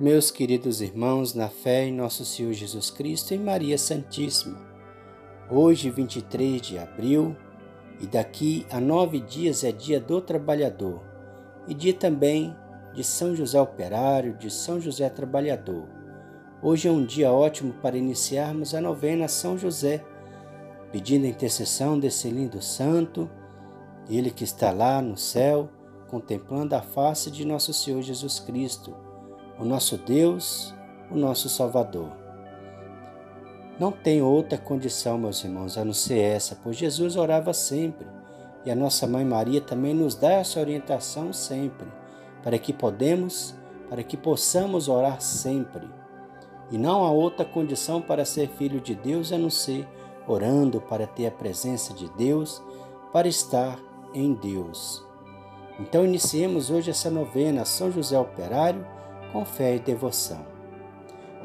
Meus queridos irmãos, na fé em nosso Senhor Jesus Cristo e Maria Santíssima, hoje, 23 de abril, e daqui a nove dias é dia do trabalhador, e dia também de São José Operário, de São José Trabalhador. Hoje é um dia ótimo para iniciarmos a novena São José, pedindo a intercessão desse lindo santo, ele que está lá no céu, contemplando a face de nosso Senhor Jesus Cristo o nosso Deus, o nosso Salvador. Não tem outra condição, meus irmãos, a não ser essa, pois Jesus orava sempre e a nossa mãe Maria também nos dá essa orientação sempre, para que podemos, para que possamos orar sempre. E não há outra condição para ser filho de Deus a não ser orando para ter a presença de Deus, para estar em Deus. Então iniciemos hoje essa novena São José Operário com fé e devoção.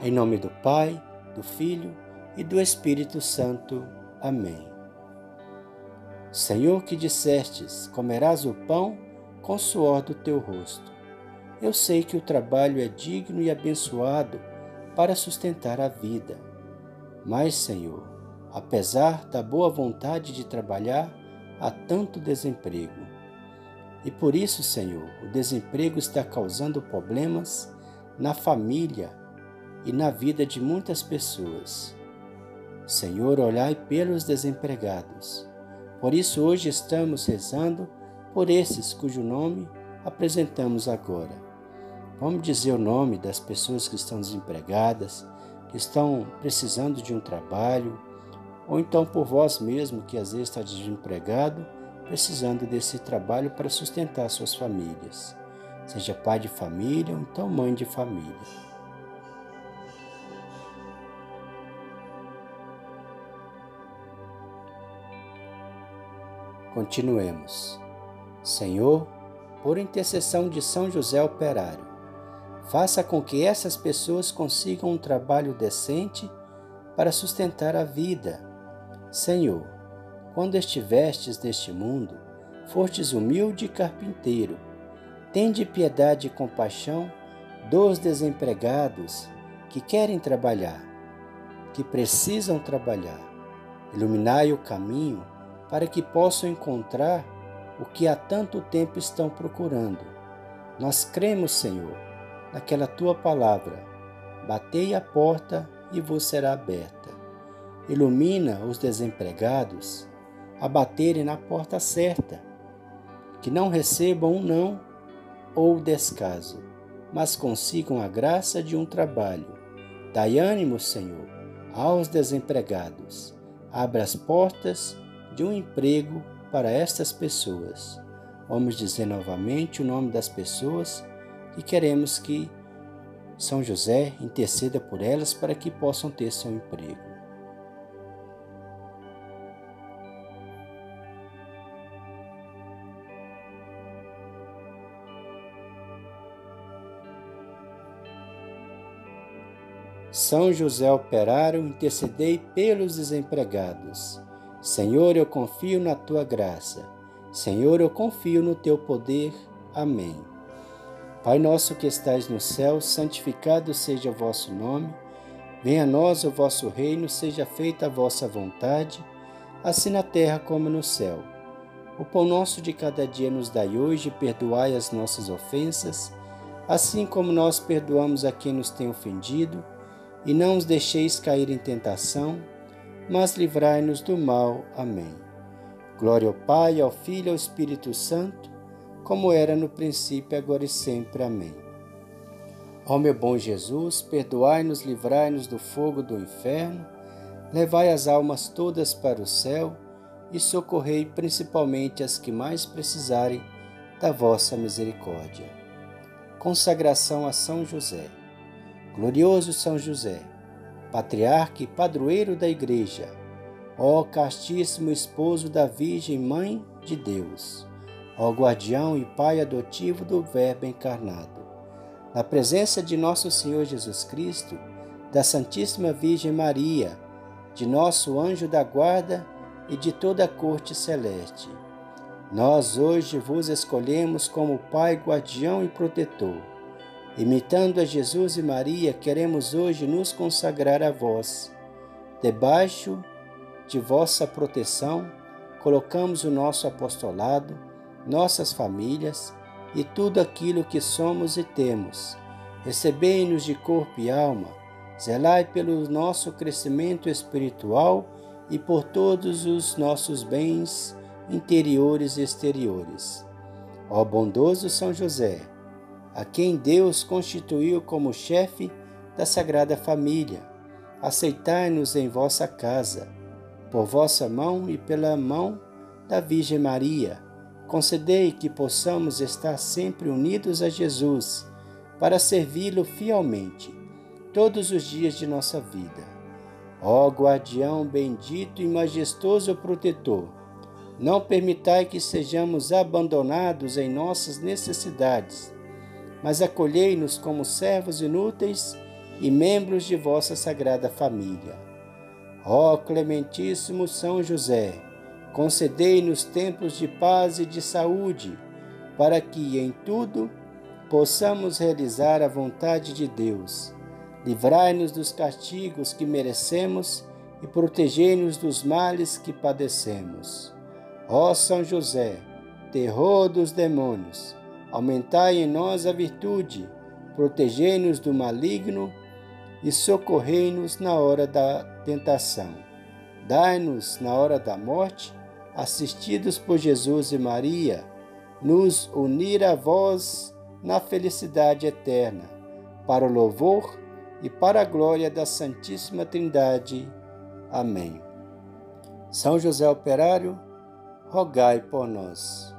Em nome do Pai, do Filho e do Espírito Santo. Amém. Senhor, que dissestes: comerás o pão com o suor do teu rosto. Eu sei que o trabalho é digno e abençoado para sustentar a vida. Mas, Senhor, apesar da boa vontade de trabalhar, há tanto desemprego. E por isso, Senhor, o desemprego está causando problemas na família e na vida de muitas pessoas. Senhor, olhai pelos desempregados. Por isso, hoje estamos rezando por esses cujo nome apresentamos agora. Vamos dizer o nome das pessoas que estão desempregadas, que estão precisando de um trabalho, ou então por vós mesmo que às vezes está desempregado, precisando desse trabalho para sustentar suas famílias seja pai de família ou então mãe de família. Continuemos. Senhor, por intercessão de São José Operário, faça com que essas pessoas consigam um trabalho decente para sustentar a vida. Senhor, quando estivestes neste mundo, fostes humilde carpinteiro Tende piedade e compaixão dos desempregados que querem trabalhar, que precisam trabalhar. Iluminai o caminho para que possam encontrar o que há tanto tempo estão procurando. Nós cremos, Senhor, naquela tua palavra. Batei a porta e vos será aberta. Ilumina os desempregados a baterem na porta certa, que não recebam um não ou descaso, mas consigam a graça de um trabalho. Dai ânimo, Senhor, aos desempregados. Abra as portas de um emprego para estas pessoas. Vamos dizer novamente o nome das pessoas que queremos que São José interceda por elas para que possam ter seu emprego. São José Operário, intercedei pelos desempregados. Senhor, eu confio na tua graça. Senhor, eu confio no teu poder. Amém. Pai nosso que estais no céu, santificado seja o vosso nome. Venha a nós o vosso reino, seja feita a vossa vontade, assim na terra como no céu. O pão nosso de cada dia nos dai hoje, perdoai as nossas ofensas, assim como nós perdoamos a quem nos tem ofendido e não os deixeis cair em tentação, mas livrai-nos do mal. Amém. Glória ao Pai, ao Filho e ao Espírito Santo, como era no princípio, agora e sempre. Amém. Ó meu bom Jesus, perdoai-nos, livrai-nos do fogo do inferno, levai as almas todas para o céu e socorrei principalmente as que mais precisarem da vossa misericórdia. Consagração a São José. Glorioso São José, patriarca e padroeiro da Igreja, ó castíssimo esposo da Virgem Mãe de Deus, ó guardião e pai adotivo do Verbo encarnado, na presença de nosso Senhor Jesus Cristo, da Santíssima Virgem Maria, de nosso anjo da guarda e de toda a corte celeste. Nós hoje vos escolhemos como Pai, guardião e protetor Imitando a Jesus e Maria, queremos hoje nos consagrar a vós. Debaixo de vossa proteção, colocamos o nosso apostolado, nossas famílias e tudo aquilo que somos e temos. Recebei-nos de corpo e alma, zelai pelo nosso crescimento espiritual e por todos os nossos bens interiores e exteriores. Ó bondoso São José, a quem Deus constituiu como chefe da Sagrada Família. Aceitai-nos em vossa casa, por vossa mão e pela mão da Virgem Maria. Concedei que possamos estar sempre unidos a Jesus, para servi-lo fielmente, todos os dias de nossa vida. Ó guardião bendito e majestoso protetor, não permitai que sejamos abandonados em nossas necessidades mas acolhei-nos como servos inúteis e membros de vossa sagrada família. Ó Clementíssimo São José, concedei-nos tempos de paz e de saúde, para que em tudo possamos realizar a vontade de Deus. Livrai-nos dos castigos que merecemos e protegei-nos dos males que padecemos. Ó São José, terror dos demônios, Aumentai em nós a virtude, protegei-nos do maligno e socorrei-nos na hora da tentação. Dai-nos, na hora da morte, assistidos por Jesus e Maria, nos unir a vós na felicidade eterna, para o louvor e para a glória da Santíssima Trindade. Amém. São José Operário, rogai por nós.